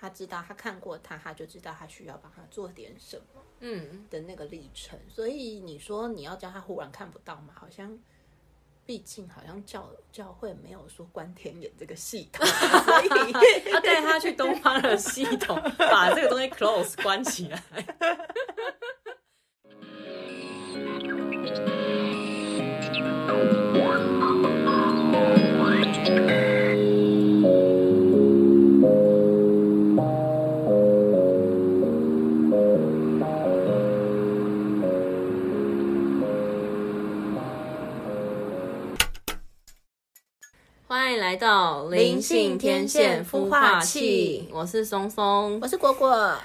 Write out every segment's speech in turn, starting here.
他知道他看过他，他就知道他需要帮他做点什么，嗯，的那个历程。所以你说你要叫他忽然看不到嘛？好像，毕竟好像教教会没有说关天眼这个系统，所以 他带他去东方的系统，把这个东西 close 关起来。天线孵化器，我是松松我。是果果。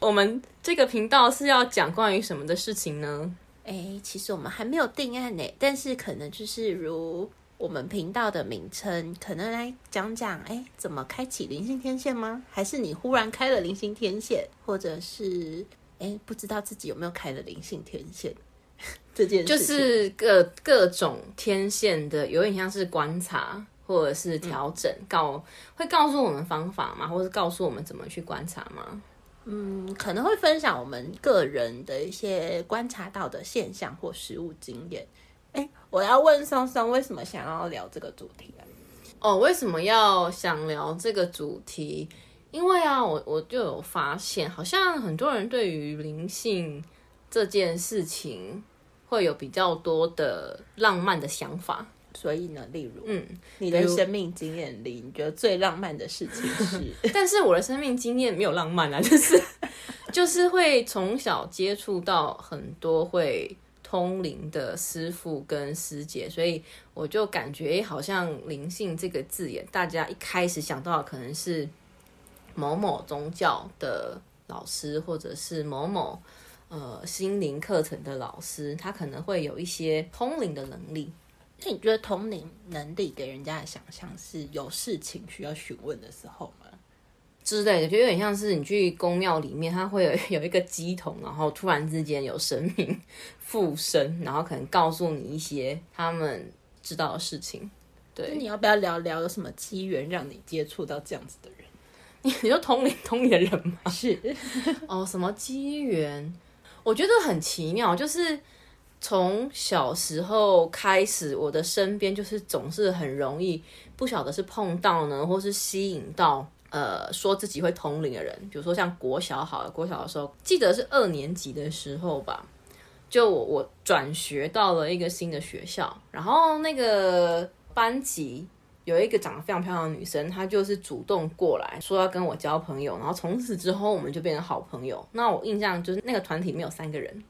我们这个频道是要讲关于什么的事情呢？哎，其实我们还没有定案呢，但是可能就是如我们频道的名称，可能来讲讲，哎，怎么开启灵性天线吗？还是你忽然开了灵性天线，或者是哎，不知道自己有没有开了灵性天线 这件事就？是各各种天线的，有点像是观察或者是调整，告会告诉我们方法吗？或是告诉我们怎么去观察吗？嗯，可能会分享我们个人的一些观察到的现象或实物经验。哎，我要问松松，为什么想要聊这个主题啊？哦，为什么要想聊这个主题？因为啊，我我就有发现，好像很多人对于灵性这件事情会有比较多的浪漫的想法。所以呢，例如，嗯，你的生命经验里，你觉得最浪漫的事情是？但是我的生命经验没有浪漫啊，就是 就是会从小接触到很多会通灵的师傅跟师姐，所以我就感觉诶好像灵性这个字眼，大家一开始想到的可能是某某宗教的老师，或者是某某呃心灵课程的老师，他可能会有一些通灵的能力。那你觉得同龄能力给人家的想象是有事情需要询问的时候吗？之类的，就有点像是你去宫庙里面，它会有有一个鸡桶，然后突然之间有神明附身，然后可能告诉你一些他们知道的事情。对，你要不要聊聊有什么机缘让你接触到这样子的人？你你说通灵通灵的人吗？是，哦，什么机缘？我觉得很奇妙，就是从小时候开始，我的身边就是总是很容易不晓得是碰到呢，或是吸引到呃说自己会通灵的人。比如说像国小好了，国小的时候记得是二年级的时候吧，就我我转学到了一个新的学校，然后那个班级有一个长得非常漂亮的女生，她就是主动过来说要跟我交朋友，然后从此之后我们就变成好朋友。那我印象就是那个团体里面有三个人，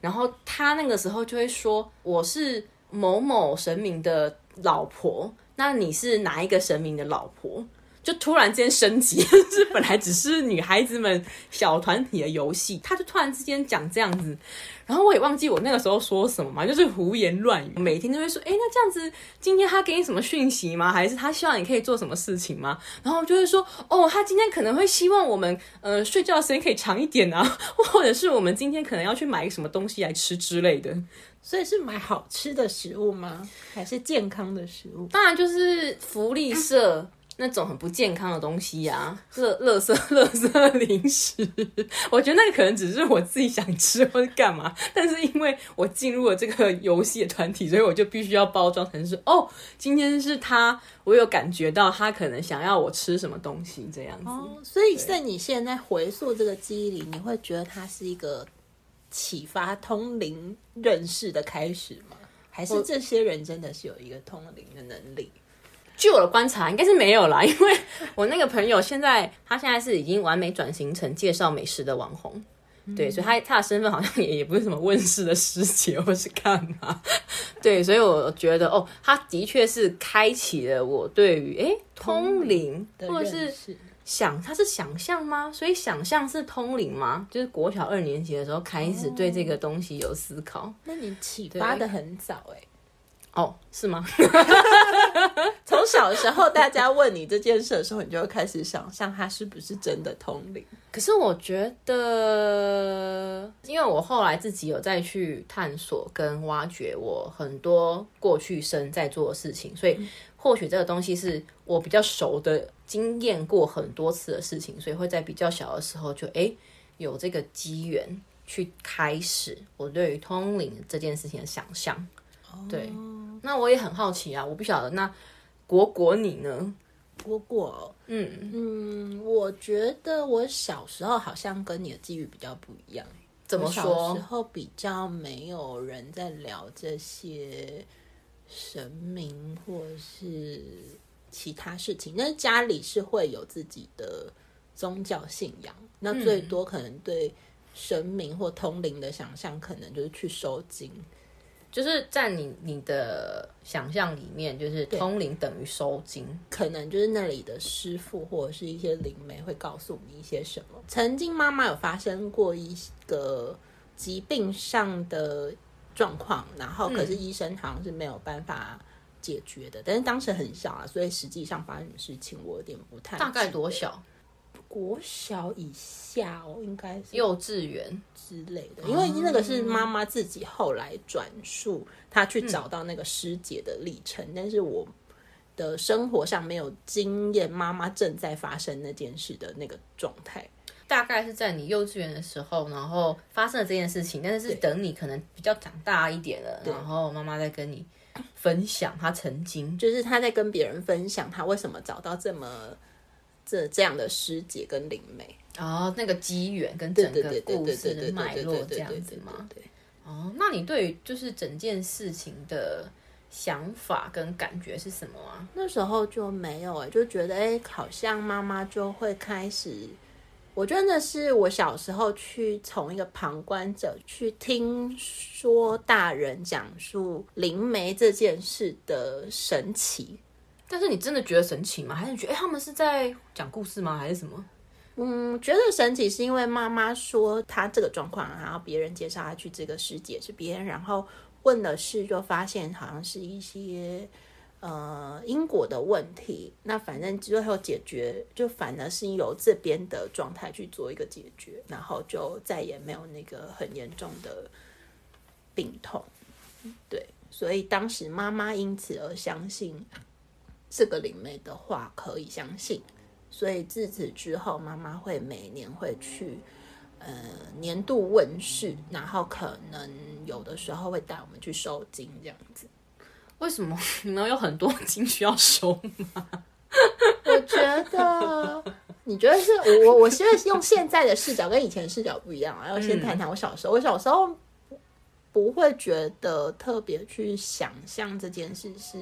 然后他那个时候就会说我是某某神明的老婆，那你是哪一个神明的老婆？就突然间升级，就是本来只是女孩子们小团体的游戏，她就突然之间讲这样子，然后我也忘记我那个时候说什么嘛，就是胡言乱语，每天都会说，哎，那这样子，今天他给你什么讯息吗？还是他希望你可以做什么事情吗？然后就会说，哦，他今天可能会希望我们，呃，睡觉的时间可以长一点啊，或者是我们今天可能要去买什么东西来吃之类的。所以是买好吃的食物吗？还是健康的食物？当然就是福利社。那种很不健康的东西呀、啊，乐乐色乐色零食，我觉得那个可能只是我自己想吃或者干嘛，但是因为我进入了这个游戏的团体，所以我就必须要包装成是哦，今天是他，我有感觉到他可能想要我吃什么东西这样子。哦，所以在你现在回溯这个记忆里，你会觉得它是一个启发通灵认识的开始吗？还是这些人真的是有一个通灵的能力？据我的观察，应该是没有啦，因为我那个朋友现在他现在是已经完美转型成介绍美食的网红，对，所以他他的身份好像也也不是什么问世的师姐或是干嘛，对，所以我觉得哦，他的确是开启了我对于诶通灵或者是想，他是想象吗？所以想象是通灵吗？就是国小二年级的时候开始对这个东西有思考。那你启发的很早哎、哦，是吗？从小的时候，大家问你这件事的时候，你就会开始想象他是不是真的通灵。可是我觉得，因为我后来自己有再去探索跟挖掘我很多过去生在做的事情，所以或许这个东西是我比较熟的经验过很多次的事情，所以会在比较小的时候就诶有这个机缘去开始我对于通灵这件事情的想象。对，那我也很好奇啊，我不晓得那果果你呢？果果，嗯嗯，我觉得我小时候好像跟你的际遇比较不一样。怎么说小说时？候比较没有人在聊这些神明或是其他事情，但是家里是会有自己的宗教信仰，那最多可能对神明或通灵的想象，可能就是去收经。就是在你你的想象里面，就是通灵等于收金。可能就是那里的师傅或者是一些灵媒会告诉你一些什么。曾经妈妈有发生过一个疾病上的状况，然后可是医生好像是没有办法解决的，但是当时很小啊，所以实际上发生的事情我有点不太大概多小？国小以下哦，应该是幼稚园。之类的，因为那个是妈妈自己后来转述，她去找到那个师姐的历程，但是我的生活上没有经验，妈妈正在发生那件事的那个状态。大概是在你幼稚园的时候，然后发生了这件事情，但是是等你可能比较长大一点了，然后妈妈在跟你分享她曾经。就是她在跟别人分享她为什么找到这么这这样的师姐跟灵媒，哦那个机缘跟对整个故事的脉络这样子吗？对。哦，那你对于就是整件事情的想法跟感觉是什么啊？那时候就没有哎、就觉得哎、好像妈妈就会开始。我觉得那是我小时候去从一个旁观者去听说大人讲述灵媒这件事的神奇。但是你真的觉得神奇吗？还是觉得哎、他们是在讲故事吗？还是什么？嗯，觉得神奇是因为妈妈说她这个状况，然后别人介绍她去这个世界这边，然后问了事，就发现好像是一些呃因果的问题。那反正最后解决，就反而是由这边的状态去做一个解决，然后就再也没有那个很严重的病痛。对，所以当时妈妈因此而相信这个灵媒的话，可以相信。所以自此之后，妈妈会每年会去呃年度问世，然后可能有的时候会带我们去收金这样子。为什么 你们有很多金需要收吗？我觉得，你觉得是我我我现在用现在的视角跟以前的视角不一样啊，要先谈谈我小时候。我小时候不会觉得特别去想象这件事是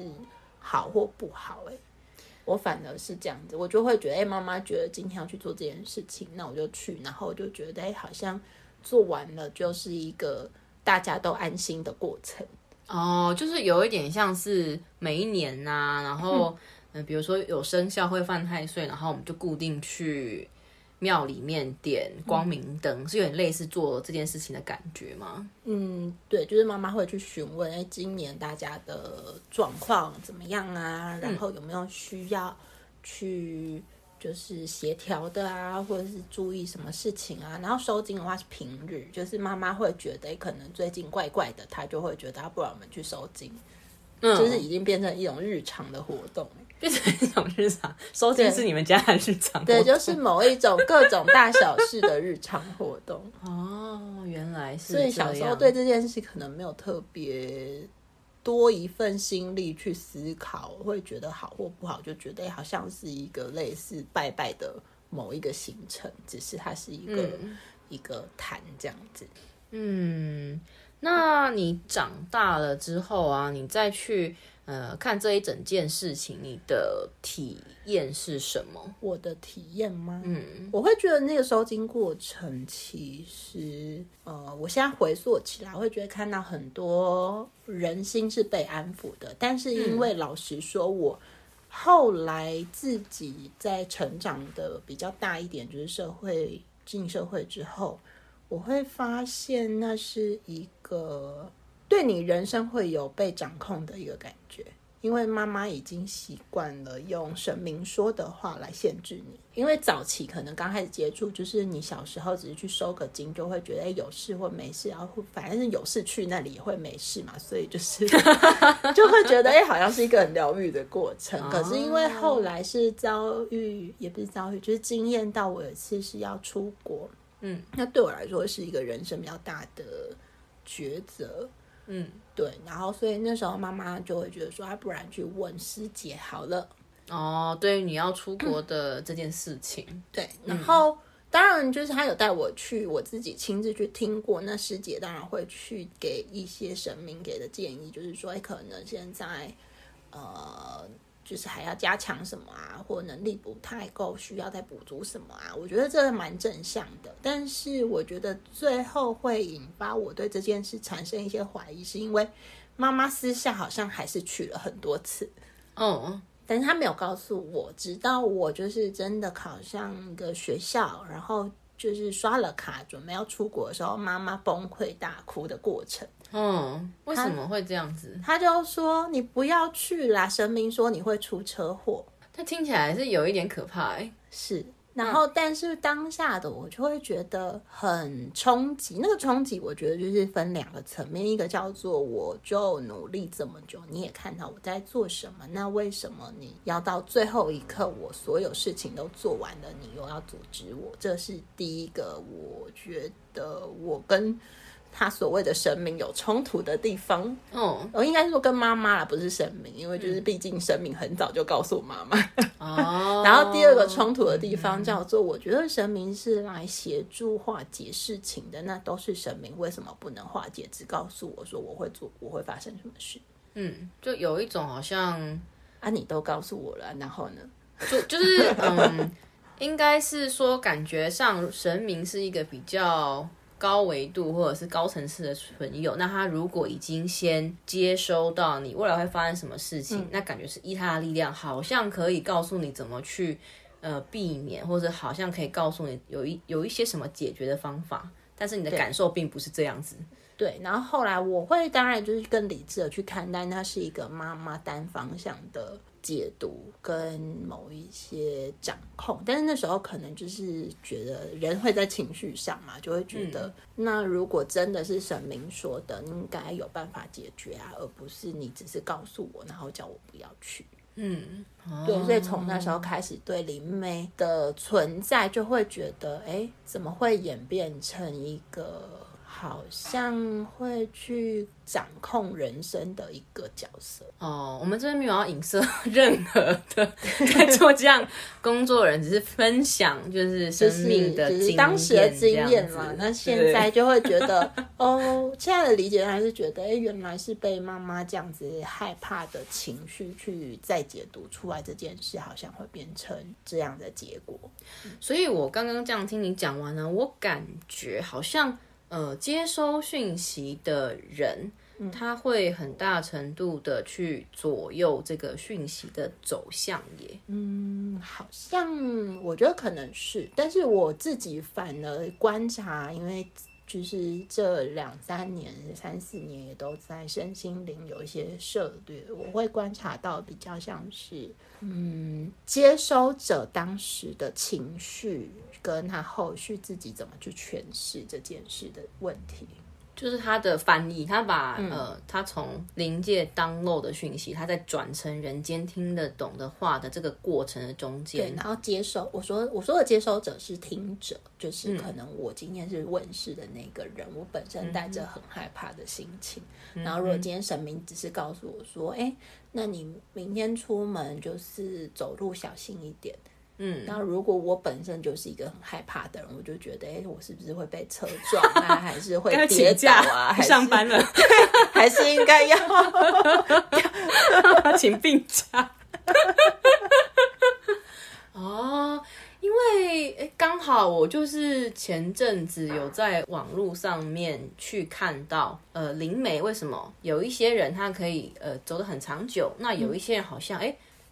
好或不好、欸，我反而是这样子，我就会觉得，哎、妈妈觉得今天要去做这件事情，那我就去，然后我就觉得，哎、好像做完了就是一个大家都安心的过程。哦，就是有一点像是每一年呐、然后嗯、呃比如说有生肖会犯太岁，然后我们就固定去庙里面点光明灯，是有点类似做这件事情的感觉吗？嗯，对，就是妈妈会去询问，哎，今年大家的状况怎么样啊？然后有没有需要去就是协调的啊，或者是注意什么事情啊？然后收金的话是平日，就是妈妈会觉得，哎，可能最近怪怪的，她就会觉得，啊不然我们去收金，嗯，就是已经变成一种日常的活动。变成一种日常，收金是你们家的日常。对，就是某一种各种大小事的日常活动。哦，原来是所以小时候对这件事可能没有特别多一份心力去思考，会觉得好或不好，就觉得、哎好像是一个类似拜拜的某一个行程，只是它是一个、一个坛这样子。嗯，那你长大了之后啊，你再去呃看这一整件事情，你的体验是什么？我的体验吗？嗯，我会觉得那个收金过程，其实呃，我现在回溯起来，会觉得看到很多人心是被安抚的。但是因为老实说，我后来自己在成长的比较大一点，就是社会进社会之后，我会发现那是一个对你人生会有被掌控的一个感觉。因为妈妈已经习惯了用神明说的话来限制你。因为早期可能刚开始接触，就是你小时候只是去收个金，就会觉得哎有事或没事，然后反正是有事去那里也会没事嘛，所以就是 就会觉得哎好像是一个很疗愈的过程。可是因为后来是遭遇，也不是遭遇，就是经验到我有一次是要出国，嗯，那对我来说是一个人生比较大的抉择。嗯，对，然后所以那时候妈妈就会觉得说，啊，不然去问师姐好了。哦，对于你要出国的这件事情，对，然后当然就是他有带我去，我自己亲自去听过。那师姐当然会去给一些神明给的建议，就是说，哎，可能现在呃，就是还要加强什么啊，或能力不太够，需要再补足什么啊？我觉得这个蛮正向的。但是我觉得最后会引发我对这件事产生一些怀疑，是因为妈妈私下好像还是去了很多次。嗯，但是她没有告诉我，直到我就是真的考上一个学校，然后就是刷了卡，准备要出国的时候，妈妈崩溃大哭的过程。嗯，为什么会这样子？他就说：“你不要去啦，神明说你会出车祸。他听起来是有一点可怕、欸。”是，然后但是当下的我就会觉得很冲击。那个冲击，我觉得就是分两个层面，一个叫做我就努力这么久，你也看到我在做什么，那为什么你要到最后一刻，我所有事情都做完了，你又要阻止我？这是第一个，我觉得我跟。他所谓的神明有冲突的地方，哦我应该说跟妈妈啦，不是神明，因为就是毕竟神明很早就告诉妈妈。哦，然后第二个冲突的地方叫做，我觉得神明是来协助化解事情的，那都是神明，为什么不能化解？只告诉我说我会做，我会发生什么事嗯，就有一种好像啊？你都告诉我了，然后呢？就就是嗯，应该是说感觉上神明是一个比较高维度或者是高层次的存有。那他如果已经先接收到你未来会发生什么事情，那感觉是依他的力量，好像可以告诉你怎么去呃避免，或者好像可以告诉你有一有一些什么解决的方法。但是你的感受并不是这样子。对，然后后来我会当然就是更理智的去看待，那是一个妈妈单方向的解读跟某一些掌控，但是那时候可能就是觉得人会在情绪上嘛，就会觉得、那如果真的是神明说的，你应该有办法解决啊，而不是你只是告诉我，然后叫我不要去。嗯，对，所以从那时候开始，对灵媒的存在就会觉得，哎，怎么会演变成一个好像会去掌控人生的一个角色？哦，我们这边没有要影射任何的 在做这样工作的人，只是分享就是生命的当时的经验嘛那现在就会觉得，哦，现在的理解还是觉得，哎，原来是被妈妈这样子害怕的情绪去再解读出来这件事，好像会变成这样的结果。所以我刚刚这样听你讲完呢，我感觉好像呃，接收讯息的人。他会很大程度的去左右这个讯息的走向耶。嗯，好像我觉得可能是，但是我自己反而观察，因为就是这两三年、三四年也都在身心灵有一些涉略，我会观察到比较像是，嗯，接收者当时的情绪跟他后续自己怎么去诠释这件事的问题。就是他的翻译，他把、嗯呃，他从灵界当漏的讯息，他在转成人间听得懂的话的这个过程的中对，间，然后接收我说我说的接收者是听者，就是可能我今天是问世的那个人，我本身带着很害怕的心情。然后如果今天神明只是告诉我说，哎，那你明天出门就是走路小心一点。嗯，那如果我本身就是一个很害怕的人，我就觉得，哎，我是不是会被车撞啊，还是会 该跌倒啊，还是上班了，还是应该要请病假。哦，因为诶刚好我就是前阵子有在网络上面去看到，呃，灵媒为什么有一些人他可以呃走得很长久，那有一些人好像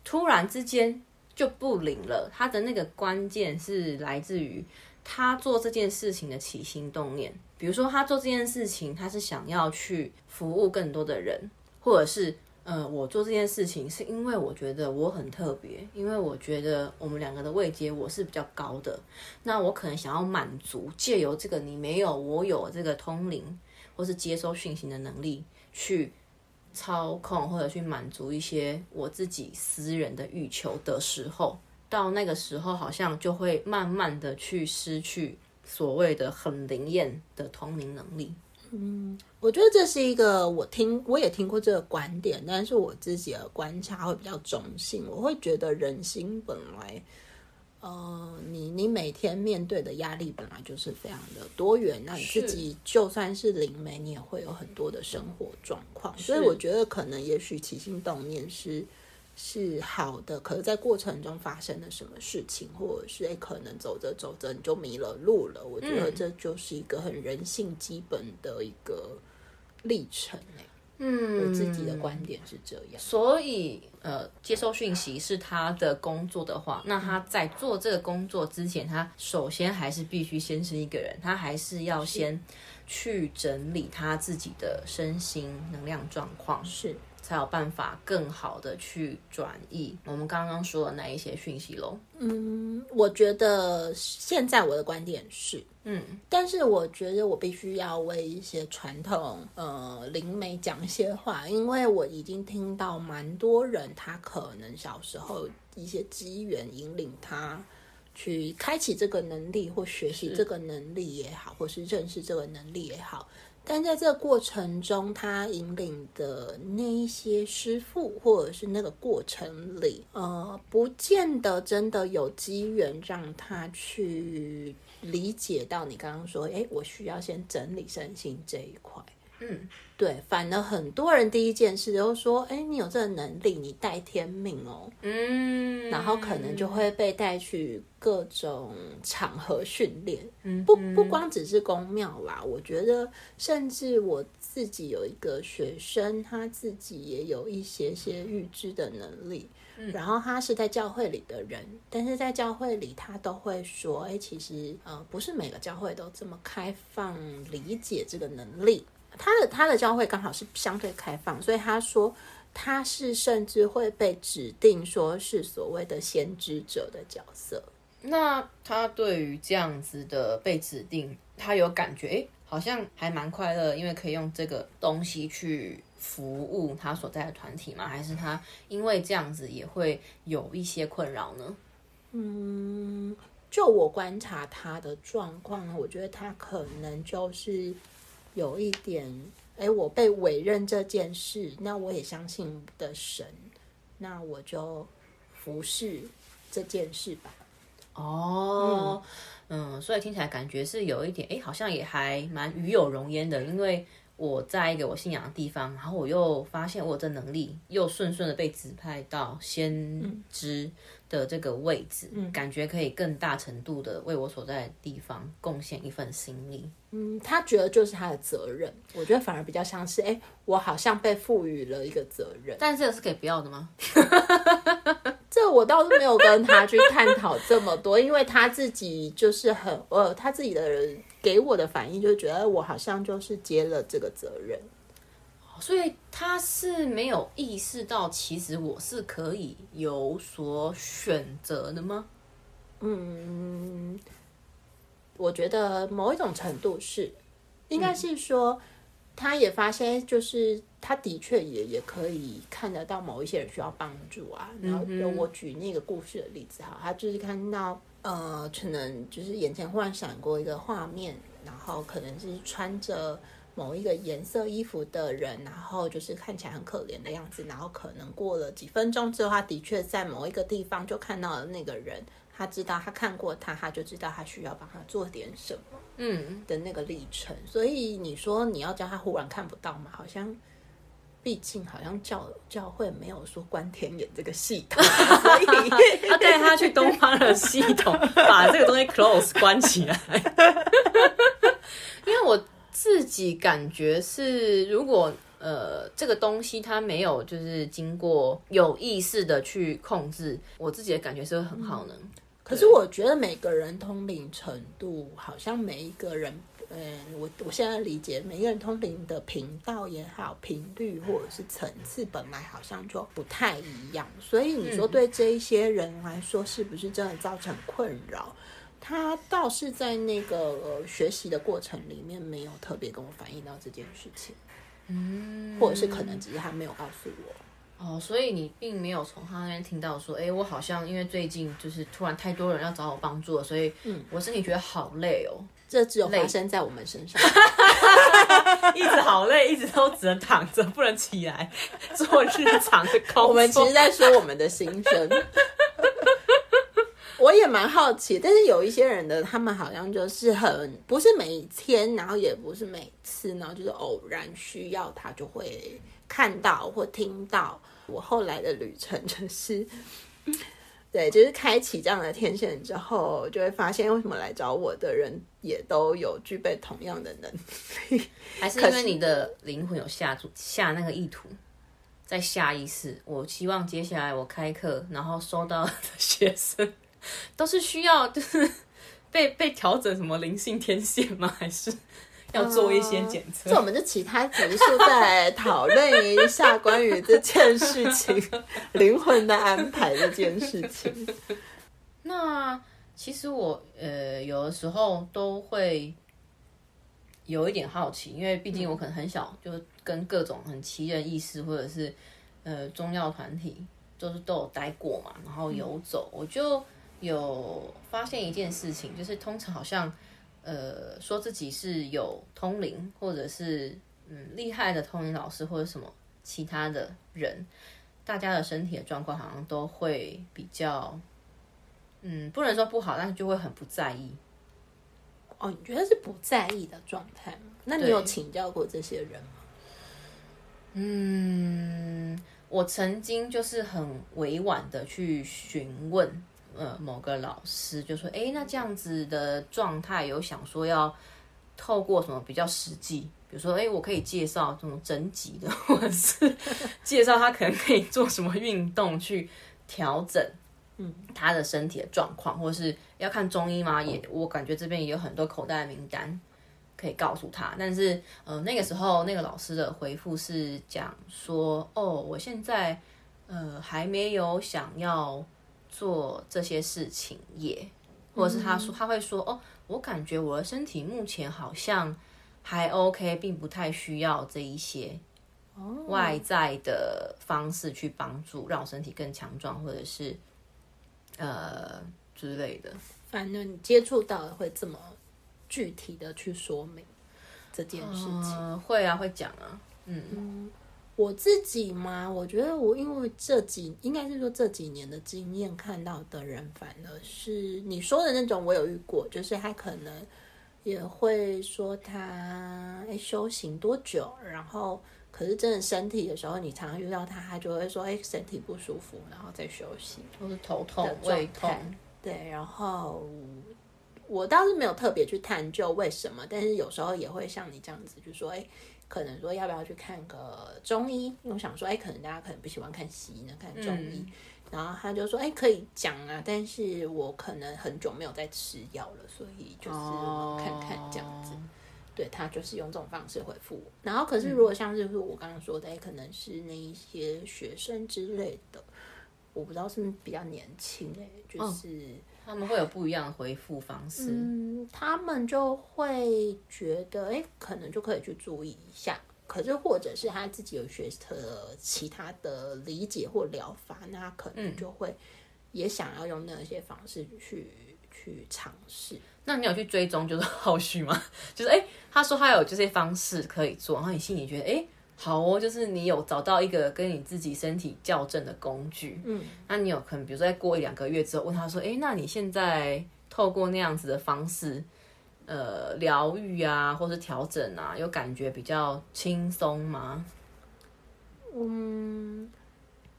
突然之间就不灵了。他的那个关键是来自于他做这件事情的起心动念，比如说他做这件事情，他是想要去服务更多的人，或者是呃，我做这件事情是因为我觉得我很特别，因为我觉得我们两个的位阶我是比较高的，那我可能想要满足借由这个你没有我有这个通灵或是接收讯息的能力，去操控或者去满足一些我自己私人的欲求的时候，到那个时候好像就会慢慢的去失去所谓的很灵验的通灵能力。嗯我觉得这是一个我听我也听过这个观点，但是我自己的观察会比较中性。我会觉得人心本来，呃，你你每天面对的压力本来就是非常的多元。那你自己就算是灵媒，你也会有很多的生活状况。所以我觉得可能也许起心动念是是好的，可是在过程中发生了什么事情，或者是诶可能走着走着你就迷了路了。我觉得这就是一个很人性基本的一个历程诶。嗯我自己的观点是这样。所以，呃，接收讯息是他的工作的话，那他在做这个工作之前，他首先还是必须先是一个人，他还是要先去整理他自己的身心能量状况，是，才有办法更好的去转译我们刚刚说的那一些讯息喽。嗯，我觉得现在我的观点是，嗯，但是我觉得我必须要为一些传统呃灵媒讲一些话，因为我已经听到蛮多人，他可能小时候一些机缘引领他去开启这个能力，或学习这个能力也好，或是认识这个能力也好。但在这个过程中，他引领的那一些师傅，或者是那个过程里，呃，不见得真的有机缘让他去理解到你刚刚说，诶，我需要先整理身心这一块。嗯，对，反而很多人第一件事就说，诶，你有这个能力，你带天命哦，嗯，然后可能就会被带去各种场合训练。嗯不不光只是宫庙啦，我觉得甚至我自己有一个学生，他自己也有一些些预知的能力。然后他是在教会里的人，但是在教会里他都会说，哎，其实呃不是每个教会都这么开放理解这个能力。他的他的教会刚好是相对开放，所以他说他是甚至会被指定说是所谓的先知者的角色。那他对于这样子的被指定，他有感觉，诶，好像还蛮快乐，因为可以用这个东西去服务他所在的团体吗？还是他因为这样子也会有一些困扰呢？嗯，就我观察他的状况呢，我觉得他可能就是有一点，哎，我被委任这件事，那我也相信的神，那我就服侍这件事吧。哦，嗯所以听起来感觉是有一点，哎，好像也还蛮与有容焉的，因为我在一个我信仰的地方，然后我又发现我有这能力，又顺顺的被指派到先知的这个位置，感觉可以更大程度的为我所在的地方贡献一份心力。嗯，他觉得就是他的责任，我觉得反而比较像是，哎，我好像被赋予了一个责任。但这个是可以不要的吗？这我倒是没有跟他去探讨这么多，因为他自己就是很呃，他自己的人给我的反应就是觉得我好像就是接了这个责任。所以他是没有意识到，其实我是可以有所选择的吗？嗯，我觉得某一种程度是，应该是说，他也发现，就是他的确也也可以看得到某一些人需要帮助啊。然后我举那个故事的例子哈，他就是看到呃，可能就是眼前忽然闪过一个画面，然后可能是穿着。某一个颜色衣服的人，然后就是看起来很可怜的样子，然后可能过了几分钟之后，他的确在某一个地方就看到了那个人，他知道他看过他，他就知道他需要帮他做点什么，嗯，的那个历程。所以你说你要叫他忽然看不到吗？好像，毕竟好像教教会没有说关天眼这个系统，所以 他带他去东方的系统，把这个东西 close 关起来，因为我。自己感觉是，如果呃这个东西它没有就是经过有意识的去控制，我自己的感觉是会很好呢。可是我觉得每个人通灵程度，好像每一个人，嗯，我我现在理解，每个人通灵的频道也好，频率或者是层次，本来好像就不太一样。所以你说对这一些人来说，是不是真的造成困扰？他倒是在那个、呃、学习的过程里面，没有特别跟我反映到这件事情，嗯，或者是可能只是他没有告诉我。哦，所以你并没有从他那边听到说，哎，我好像因为最近就是突然太多人要找我帮助了，所以我身体觉得好累哦。这只有发生在我们身上，一直好累，一直都只能躺着，不能起来 做日常的工作。我们其实在说我们的心声。我也蛮好奇，但是有一些人的，他们好像就是很不是每天，然后也不是每次，然后就是偶然需要他就会看到或听到。我后来的旅程就是，对，就是开启这样的天线之后，就会发现为什么来找我的人也都有具备同样的能力，还是因为你的灵魂有下注下那个意图，在下意识。我希望接下来我开课，然后收到的学生。都是需要就是被被调整什么灵性天线吗？还是要做一些检测？这我们就其他集数再讨论一下关于这件事情灵魂的安排这件事情。那其实我呃有的时候都会有一点好奇，因为毕竟我可能很小就跟各种很奇人异事或者是呃宗教团体就是都有待过嘛，然后游走，我就。有发现一件事情，就是通常好像，呃，说自己是有通灵，或者是嗯厉害的通灵老师，或者什么其他的人，大家的身体的状况好像都会比较，嗯，不能说不好，但是就会很不在意。哦，你觉得是不在意的状态吗？那你有请教过这些人吗？嗯，我曾经就是很委婉的去询问。呃，某个老师就说：“哎，那这样子的状态，有想说要透过什么比较实际？比如说，哎，我可以介绍这种整脊的，或者是介绍他可能可以做什么运动去调整，嗯，他的身体的状况，或是要看中医吗？也，我感觉这边也有很多口袋名单可以告诉他。但是，呃，那个时候那个老师的回复是讲说：哦，我现在呃还没有想要。”做这些事情也，或者是他说他会说哦，我感觉我的身体目前好像还 OK，并不太需要这一些外在的方式去帮助让我身体更强壮，或者是呃之类的。反正你接触到的会这么具体的去说明这件事情，会啊，会讲啊，嗯。我自己嘛，我觉得我因为这几应该是说这几年的经验看到的人，反而是你说的那种，我有遇过，就是他可能也会说他哎修行多久，然后可是真的身体的时候，你常常遇到他，他就会说哎身体不舒服，然后再休息，或是头痛、胃痛，对，然后我倒是没有特别去探究为什么，但是有时候也会像你这样子，就说哎。可能说要不要去看个中医？因为我想说，哎，可能大家可能不喜欢看西医呢，看中医。然后他就说，哎，可以讲啊，但是我可能很久没有在吃药了，所以就是看看这样子。对他就是用这种方式回复我。然后可是如果像是我刚刚说的，哎，可能是那一些学生之类的，我不知道是不是比较年轻，哎，就是。他们会有不一样的回复方式，嗯，他们就会觉得，哎，可能就可以去注意一下。可是，或者是他自己有学的其他的理解或疗法，那可能就会也想要用那些方式去去尝试。那你有去追踪就是后续吗？就是哎，他说他有这些方式可以做，然后你心里觉得哎。好哦，就是你有找到一个跟你自己身体校正的工具，嗯，那你有可能比如说在过一两个月之后问他说，哎，那你现在透过那样子的方式，呃，疗愈啊，或是调整啊，有感觉比较轻松吗？嗯，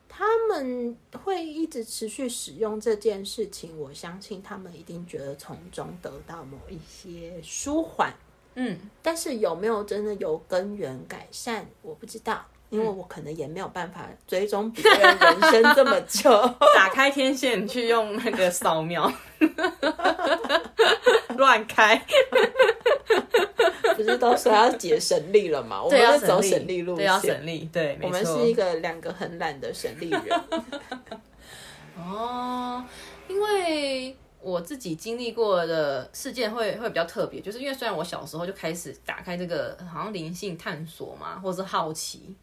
他们会一直持续使用这件事情，我相信他们一定觉得从中得到某一些舒缓。嗯，但是有没有真的有根源改善，我不知道，因为我可能也没有办法追踪别人人生这么久。打开天线去用那个扫描，乱开。不是都说要解神力了吗？我们要是走神力路线，对，要省力。对，我们是一个两个很懒的神力人。哦，因为我自己经历过的事件会会比较特别，就是因为虽然我小时候就开始打开这个好像灵性探索嘛，或是好奇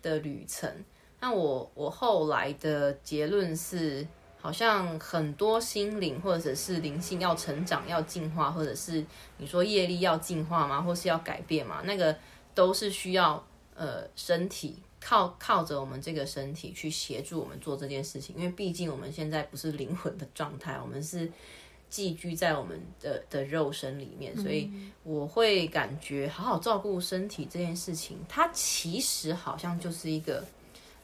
的旅程，那我我后来的结论是。好像很多心灵或者是灵性要成长、要进化，或者是你说业力要进化吗？或是要改变吗？那个都是需要呃身体靠靠着我们这个身体去协助我们做这件事情，因为毕竟我们现在不是灵魂的状态，我们是寄居在我们的的肉身里面，所以我会感觉好好照顾身体这件事情，它其实好像就是一个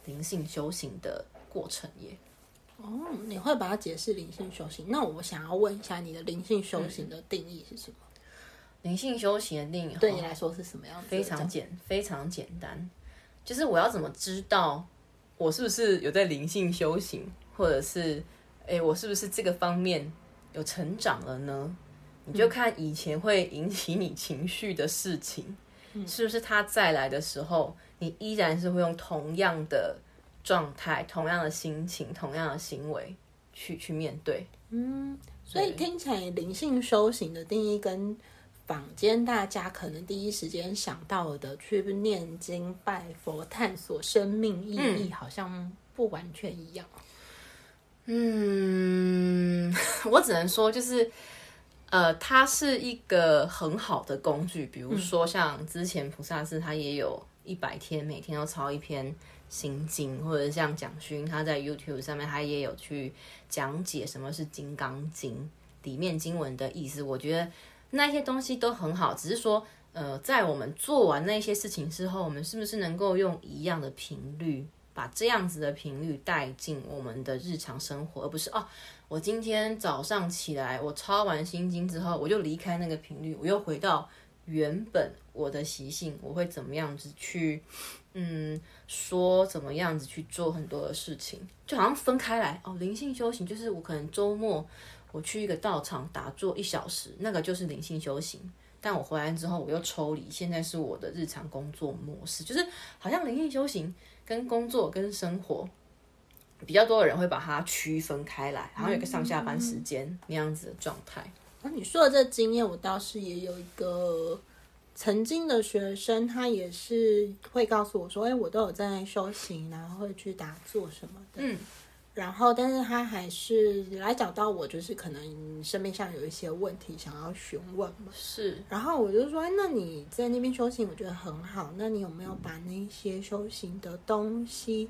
灵性修行的过程耶。哦，你会把它解释灵性修行？那我想要问一下，你的灵性修行的定义是什么？灵性修行的定义对你来说是什么样子？非常简，非常简单，就是我要怎么知道我是不是有在灵性修行，或者是哎，我是不是这个方面有成长了呢？你就看以前会引起你情绪的事情，是不是他再来的时候，你依然是会用同样的。状态，同样的心情，同样的行为，去去面对。嗯，所以听起来灵性修行的定义跟坊间大家可能第一时间想到的去念经拜佛、探索生命意义，好像不完全一样。嗯，我只能说，就是呃，它是一个很好的工具。比如说，像之前菩萨寺，他也有一百天，每天都抄一篇。心经，或者像蒋勋，他在 YouTube 上面，他也有去讲解什么是《金刚经》里面经文的意思。我觉得那些东西都很好，只是说，呃，在我们做完那些事情之后，我们是不是能够用一样的频率，把这样子的频率带进我们的日常生活，而不是哦，我今天早上起来，我抄完心经之后，我就离开那个频率，我又回到原本我的习性，我会怎么样子去？嗯，说怎么样子去做很多的事情，就好像分开来哦。灵性修行就是我可能周末我去一个道场打坐一小时，那个就是灵性修行。但我回来之后我又抽离，现在是我的日常工作模式，就是好像灵性修行跟工作跟生活比较多的人会把它区分开来，好像有个上下班时间那样子的状态。那你说的这经验，我倒是也有一个。曾经的学生，他也是会告诉我说：“哎，我都有在修行，然后会去打坐什么的。”嗯，然后，但是他还是来找到我，就是可能生命上有一些问题想要询问嘛。是，然后我就说：“哎，那你在那边修行，我觉得很好。那你有没有把那些修行的东西，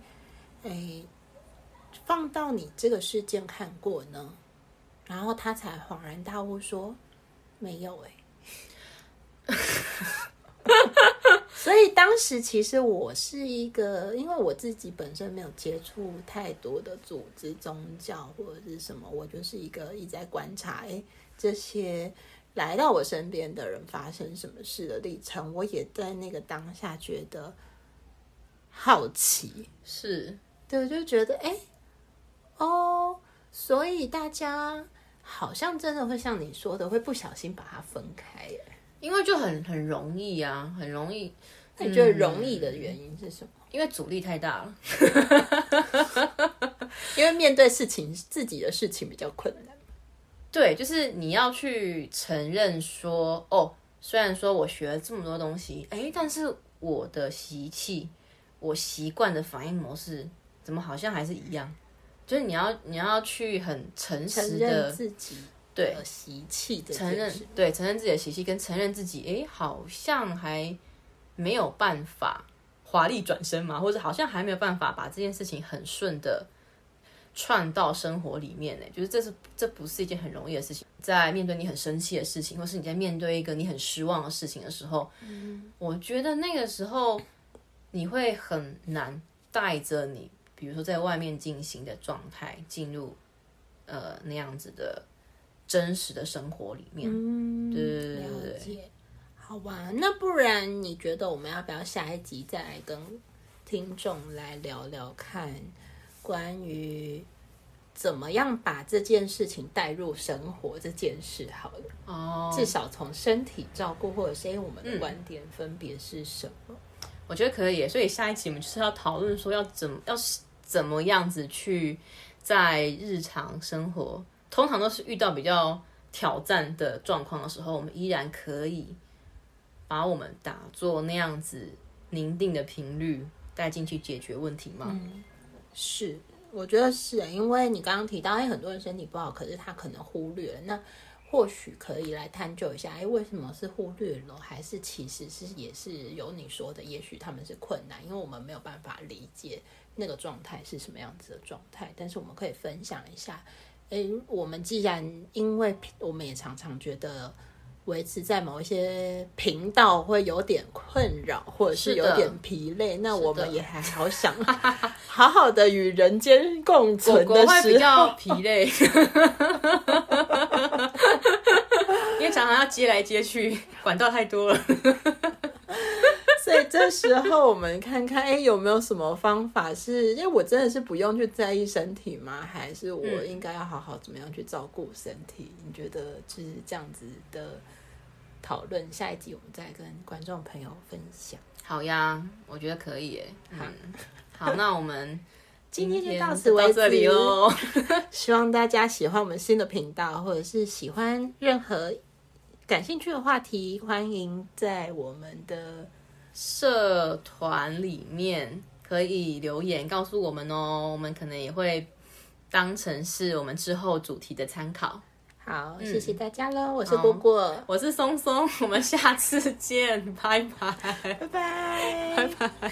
哎，放到你这个世界看过呢？”然后他才恍然大悟说：“没有。”哎。所以当时其实我是一个，因为我自己本身没有接触太多的组织、宗教或者是什么，我就是一个一直在观察，哎，这些来到我身边的人发生什么事的历程，我也在那个当下觉得好奇，是对，就觉得哎，哦，所以大家好像真的会像你说的，会不小心把它分开，耶。因为就很很容易啊，很容易。那你觉得容易的原因是什么？因为阻力太大了。因为面对事情，自己的事情比较困难。对，就是你要去承认说，哦，虽然说我学了这么多东西，哎，但是我的习气，我习惯的反应模式，怎么好像还是一样？就是你要你要去很诚实的自己。对习气的，承认对承认自己的习气，跟承认自己，哎，好像还没有办法华丽转身嘛，或者好像还没有办法把这件事情很顺的串到生活里面呢？就是这是这不是一件很容易的事情。在面对你很生气的事情，或是你在面对一个你很失望的事情的时候，嗯，我觉得那个时候你会很难带着你，比如说在外面进行的状态进入呃那样子的。真实的生活里面，嗯，对对对对好吧，那不然你觉得我们要不要下一集再来跟听众来聊聊看，关于怎么样把这件事情带入生活这件事好了。哦，至少从身体照顾或者是因为我们的观点分别是什么？我觉得可以，所以下一集我们就是要讨论说要怎么要怎么样子去在日常生活，通常都是遇到比较挑战的状况的时候，我们依然可以把我们打做那样子宁定的频率带进去解决问题吗？是，我觉得是，因为你刚刚提到，哎，很多人身体不好，可是他可能忽略了，那或许可以来探究一下，哎，为什么是忽略了，还是其实是也是有你说的，也许他们是困难，因为我们没有办法理解那个状态是什么样子的状态，但是我们可以分享一下，哎，我们既然因为我们也常常觉得。维持在某一些频道会有点困扰，或者是有点疲累，那我们也还好想 好好的与人间共存的时较候，疲累，因为常常要接来接去，管道太多了。所以这时候我们看看，哎，有没有什么方法是？因为我真的是不用去在意身体吗？还是我应该要好好怎么样去照顾身体？你觉得就是这样子的讨论？下一集我们再跟观众朋友分享。好呀，我觉得可以耶。嗯，好，那我们 今天就到此为止这里喽。希望大家喜欢我们新的频道，或者是喜欢任何感兴趣的话题，欢迎在我们的社团里面可以留言告诉我们哦，我们可能也会当成是我们之后主题的参考。好，谢谢大家喽，我是果果，我是松松，我们下次见，拜拜，拜拜，拜拜。